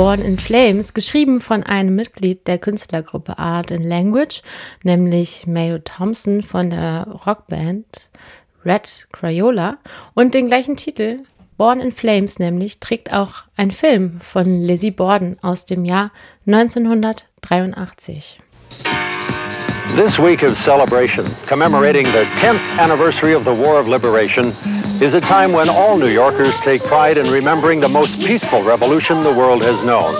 Born in Flames, geschrieben von einem Mitglied der Künstlergruppe Art and Language, nämlich Mayo Thompson von der Rockband Red Crayola und den gleichen Titel, Born in Flames nämlich, trägt auch ein Film von Lizzie Borden aus dem Jahr 1983. This week of celebration, commemorating the 10th anniversary of the War of Liberation, is a time when all New Yorkers take pride in remembering the most peaceful revolution the world has known.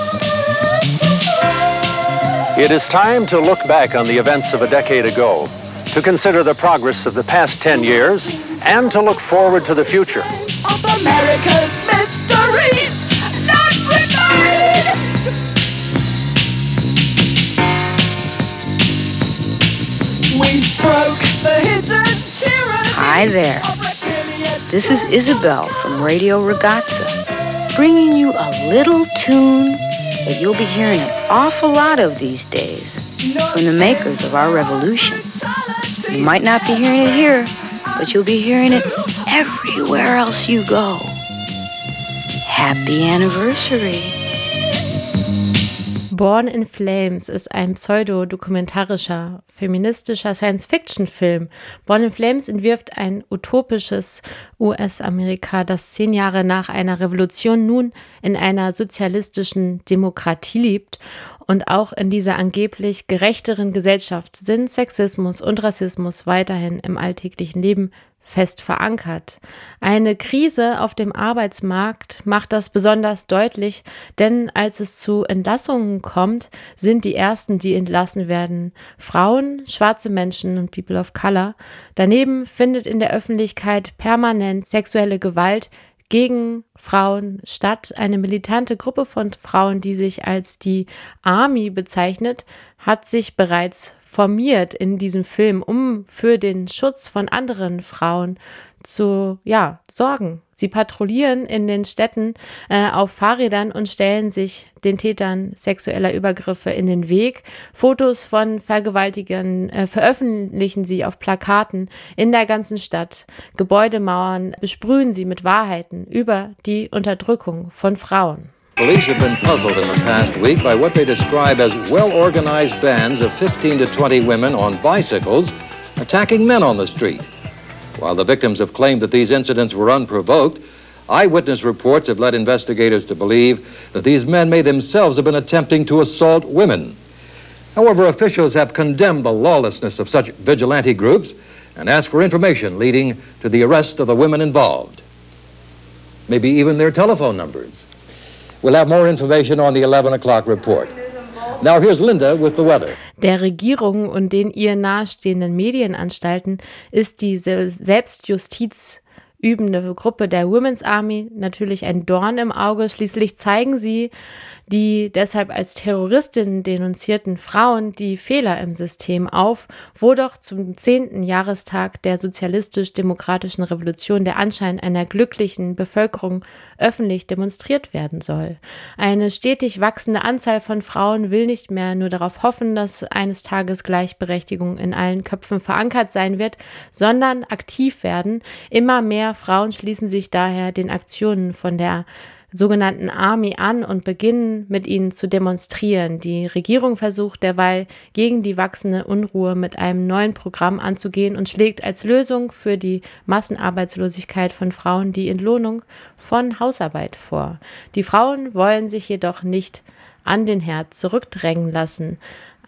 It is time to look back on the events of a decade ago, to consider the progress of the past 10 years, and to look forward to the future. Of America's mysteries, not remade. Hi there. This is Isabel from Radio Ragazza, bringing you a little tune that you'll be hearing an awful lot of these days from the makers of our revolution. You might not be hearing it here, but you'll be hearing it everywhere else you go. Happy anniversary. Born in Flames ist ein pseudo-dokumentarischer, feministischer Science-Fiction-Film. Born in Flames entwirft ein utopisches US-Amerika, das zehn Jahre nach einer Revolution nun in einer sozialistischen Demokratie lebt. Und auch in dieser angeblich gerechteren Gesellschaft sind Sexismus und Rassismus weiterhin im alltäglichen Leben fest verankert. Eine Krise auf dem Arbeitsmarkt macht das besonders deutlich, denn als es zu Entlassungen kommt, sind die ersten, die entlassen werden, Frauen, schwarze Menschen und People of Color. Daneben findet in der Öffentlichkeit permanent sexuelle Gewalt gegen Frauen statt. Eine militante Gruppe von Frauen, die sich als die Army bezeichnet, hat sich bereits formiert in diesem Film, um für den Schutz von anderen Frauen zu ja, sorgen. Sie patrouillieren in den Städten äh, auf Fahrrädern und stellen sich den Tätern sexueller Übergriffe in den Weg. Fotos von Vergewaltigern äh, veröffentlichen sie auf Plakaten in der ganzen Stadt. Gebäudemauern besprühen sie mit Wahrheiten über die Unterdrückung von Frauen. Police have been puzzled in the past week by what they describe as well organized bands of 15 to 20 women on bicycles attacking men on the street. While the victims have claimed that these incidents were unprovoked, eyewitness reports have led investigators to believe that these men may themselves have been attempting to assault women. However, officials have condemned the lawlessness of such vigilante groups and asked for information leading to the arrest of the women involved. Maybe even their telephone numbers. We'll have more information on the 11 o'clock report. Now here's Linda with the weather. Der Regierung und den ihr nahestehenden Medienanstalten ist die Selbstjustiz übende Gruppe der Women's Army natürlich ein Dorn im Auge. Schließlich zeigen sie die deshalb als Terroristin denunzierten Frauen die Fehler im System auf, wo doch zum zehnten Jahrestag der sozialistisch-demokratischen Revolution der Anschein einer glücklichen Bevölkerung öffentlich demonstriert werden soll. Eine stetig wachsende Anzahl von Frauen will nicht mehr nur darauf hoffen, dass eines Tages Gleichberechtigung in allen Köpfen verankert sein wird, sondern aktiv werden. Immer mehr Frauen schließen sich daher den Aktionen von der sogenannten Army an und beginnen mit ihnen zu demonstrieren. Die Regierung versucht derweil gegen die wachsende Unruhe mit einem neuen Programm anzugehen und schlägt als Lösung für die Massenarbeitslosigkeit von Frauen die Entlohnung von Hausarbeit vor. Die Frauen wollen sich jedoch nicht an den Herd zurückdrängen lassen.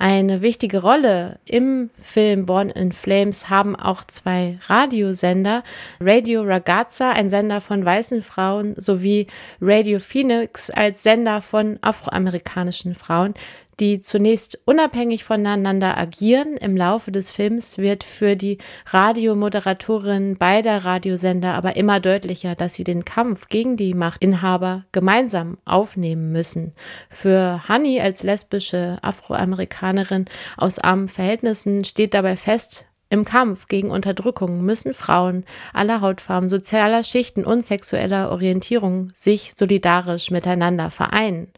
Eine wichtige Rolle im Film Born in Flames haben auch zwei Radiosender. Radio Ragazza, ein Sender von weißen Frauen, sowie Radio Phoenix als Sender von afroamerikanischen Frauen die zunächst unabhängig voneinander agieren. Im Laufe des Films wird für die Radiomoderatorin beider Radiosender aber immer deutlicher, dass sie den Kampf gegen die Machtinhaber gemeinsam aufnehmen müssen. Für Honey als lesbische Afroamerikanerin aus armen Verhältnissen steht dabei fest, im Kampf gegen Unterdrückung müssen Frauen aller Hautfarben, sozialer Schichten und sexueller Orientierung sich solidarisch miteinander vereinen.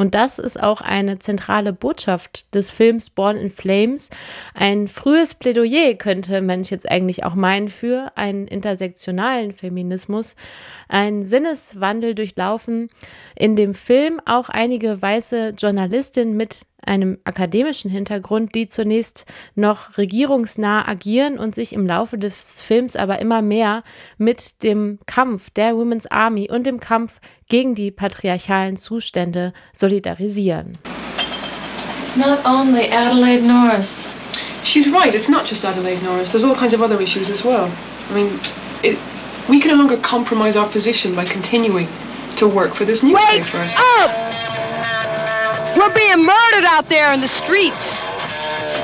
Und das ist auch eine zentrale Botschaft des Films Born in Flames. Ein frühes Plädoyer könnte man jetzt eigentlich auch meinen für einen intersektionalen Feminismus. Ein Sinneswandel durchlaufen. In dem Film auch einige weiße Journalistinnen mit einem akademischen Hintergrund, die zunächst noch regierungsnah agieren und sich im Laufe des Films aber immer mehr mit dem Kampf der Women's Army und dem Kampf gegen die patriarchalen Zustände solidarisieren. It's not only Adelaide Norris. She's right, it's not just Adelaide Norris. There's all kinds of other issues as well. I mean, it, we can no longer compromise our position by continuing to work for this newspaper. Wake up! We're being murdered out there in the streets.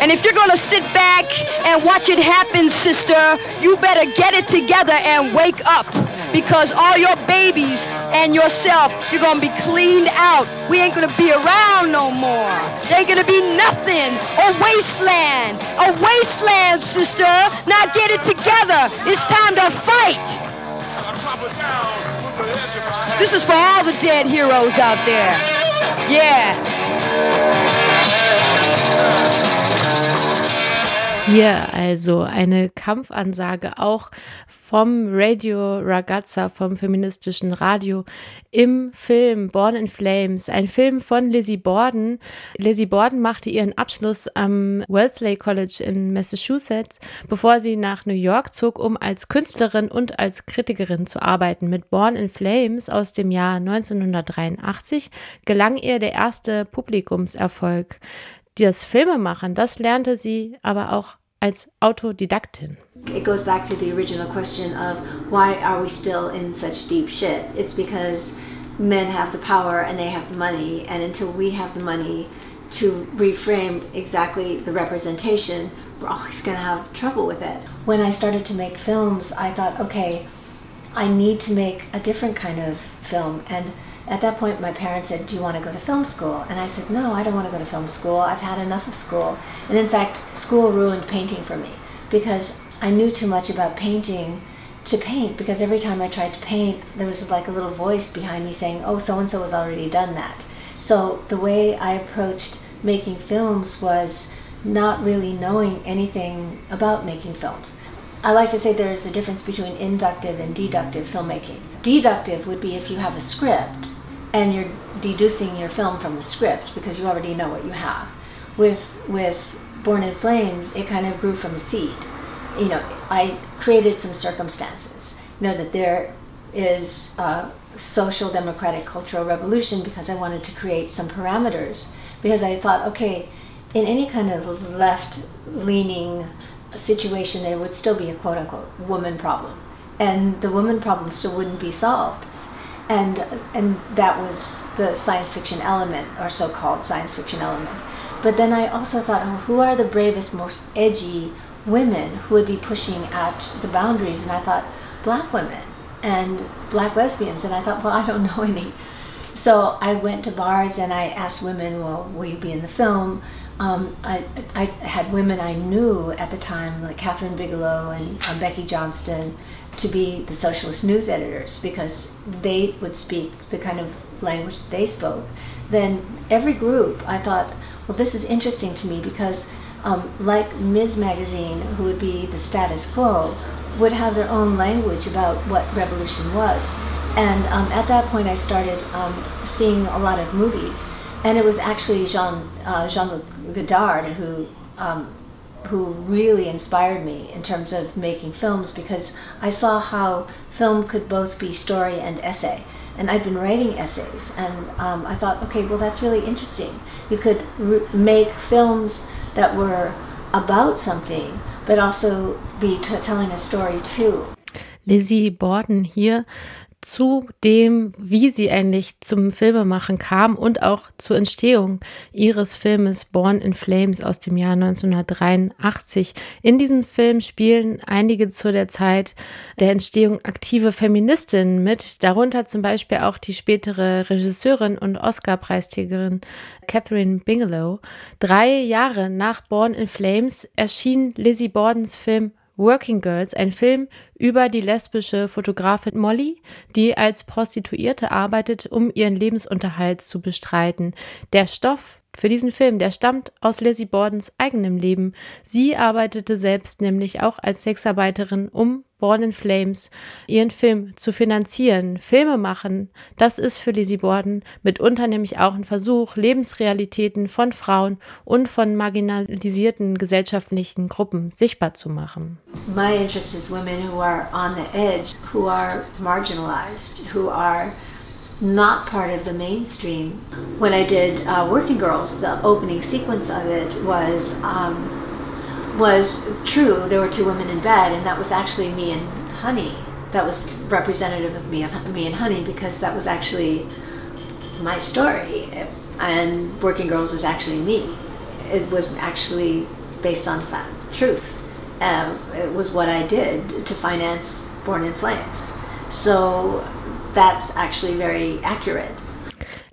And if you're gonna sit back and watch it happen, sister, you better get it together and wake up. Because all your babies and yourself, you're gonna be cleaned out. We ain't gonna be around no more. There ain't gonna be nothing. A wasteland. A wasteland, sister. Now get it together. It's time to fight. This is for all the dead heroes out there. Yeah. Hier also eine Kampfansage auch vom Radio Ragazza, vom feministischen Radio im Film Born in Flames, ein Film von Lizzie Borden. Lizzie Borden machte ihren Abschluss am Wellesley College in Massachusetts, bevor sie nach New York zog, um als Künstlerin und als Kritikerin zu arbeiten. Mit Born in Flames aus dem Jahr 1983 gelang ihr der erste Publikumserfolg das Filmemachen, das lernte sie aber auch als Autodidaktin. It goes back to the original question of why are we still in such deep shit? It's because men have the power and they have the money, and until we have the money to reframe exactly the representation, we're always going to have trouble with it. When I started to make films, I thought, okay, I need to make a different kind of film, and at that point, my parents said, Do you want to go to film school? And I said, No, I don't want to go to film school. I've had enough of school. And in fact, school ruined painting for me because I knew too much about painting to paint because every time I tried to paint, there was like a little voice behind me saying, Oh, so and so has already done that. So the way I approached making films was not really knowing anything about making films. I like to say there's a difference between inductive and deductive filmmaking. Deductive would be if you have a script and you're deducing your film from the script because you already know what you have. With with Born in Flames, it kind of grew from a seed. You know, I created some circumstances. You know that there is a social democratic cultural revolution because I wanted to create some parameters because I thought, okay, in any kind of left leaning situation, there would still be a quote unquote woman problem. And the woman problem still wouldn't be solved and and that was the science fiction element or so-called science fiction element. But then i also thought oh, who are the bravest most edgy women who would be pushing at the boundaries? And i thought black women and black lesbians. And i thought well i don't know any. So i went to bars and i asked women well will you be in the film? Um, I, I had women I knew at the time, like Catherine Bigelow and um, Becky Johnston, to be the socialist news editors because they would speak the kind of language that they spoke, then every group, I thought, well, this is interesting to me because, um, like Ms. Magazine, who would be the status quo, would have their own language about what revolution was. And um, at that point, I started um, seeing a lot of movies. And it was actually Jean uh, Jean Luc Godard who um, who really inspired me in terms of making films because I saw how film could both be story and essay. And I'd been writing essays, and um, I thought, okay, well, that's really interesting. You could make films that were about something, but also be telling a story too. Lizzie Borden hier zu dem, wie sie eigentlich zum Filmemachen kam und auch zur Entstehung ihres Filmes Born in Flames aus dem Jahr 1983. In diesem Film spielen einige zu der Zeit der Entstehung aktive Feministinnen mit, darunter zum Beispiel auch die spätere Regisseurin und Oscar-Preisträgerin Catherine Bigelow. Drei Jahre nach Born in Flames erschien Lizzie Bordens Film Working Girls, ein Film über die lesbische Fotografin Molly, die als Prostituierte arbeitet, um ihren Lebensunterhalt zu bestreiten. Der Stoff für diesen Film, der stammt aus Lizzie Bordens eigenem Leben. Sie arbeitete selbst nämlich auch als Sexarbeiterin, um Born in Flames ihren Film zu finanzieren. Filme machen, das ist für Lizzie Borden mitunter nämlich auch ein Versuch, Lebensrealitäten von Frauen und von marginalisierten gesellschaftlichen Gruppen sichtbar zu machen. My interest is women who are on the edge, who are marginalized, who are not part of the mainstream. When I did uh, Working Girls, the opening sequence of it was um, was true. There were two women in bed, and that was actually me and Honey. That was representative of me, of me and Honey, because that was actually my story. And Working Girls is actually me. It was actually based on fact, truth. Um, it was what I did to finance Born in Flames. So that's actually very accurate.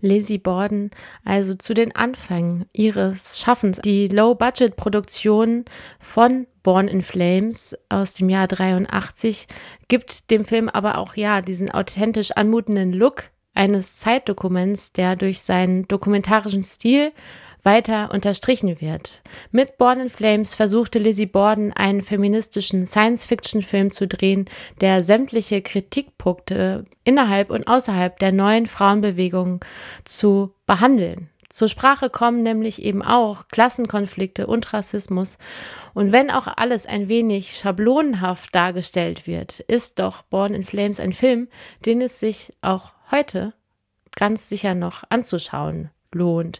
Lizzie Borden also zu den Anfängen ihres Schaffens. Die Low-Budget-Produktion von Born in Flames aus dem Jahr 83 gibt dem Film aber auch ja diesen authentisch anmutenden Look eines Zeitdokuments, der durch seinen dokumentarischen Stil weiter unterstrichen wird. Mit Born in Flames versuchte Lizzie Borden einen feministischen Science-Fiction-Film zu drehen, der sämtliche Kritikpunkte innerhalb und außerhalb der neuen Frauenbewegung zu behandeln. Zur Sprache kommen nämlich eben auch Klassenkonflikte und Rassismus. Und wenn auch alles ein wenig schablonenhaft dargestellt wird, ist doch Born in Flames ein Film, den es sich auch heute ganz sicher noch anzuschauen lohnt.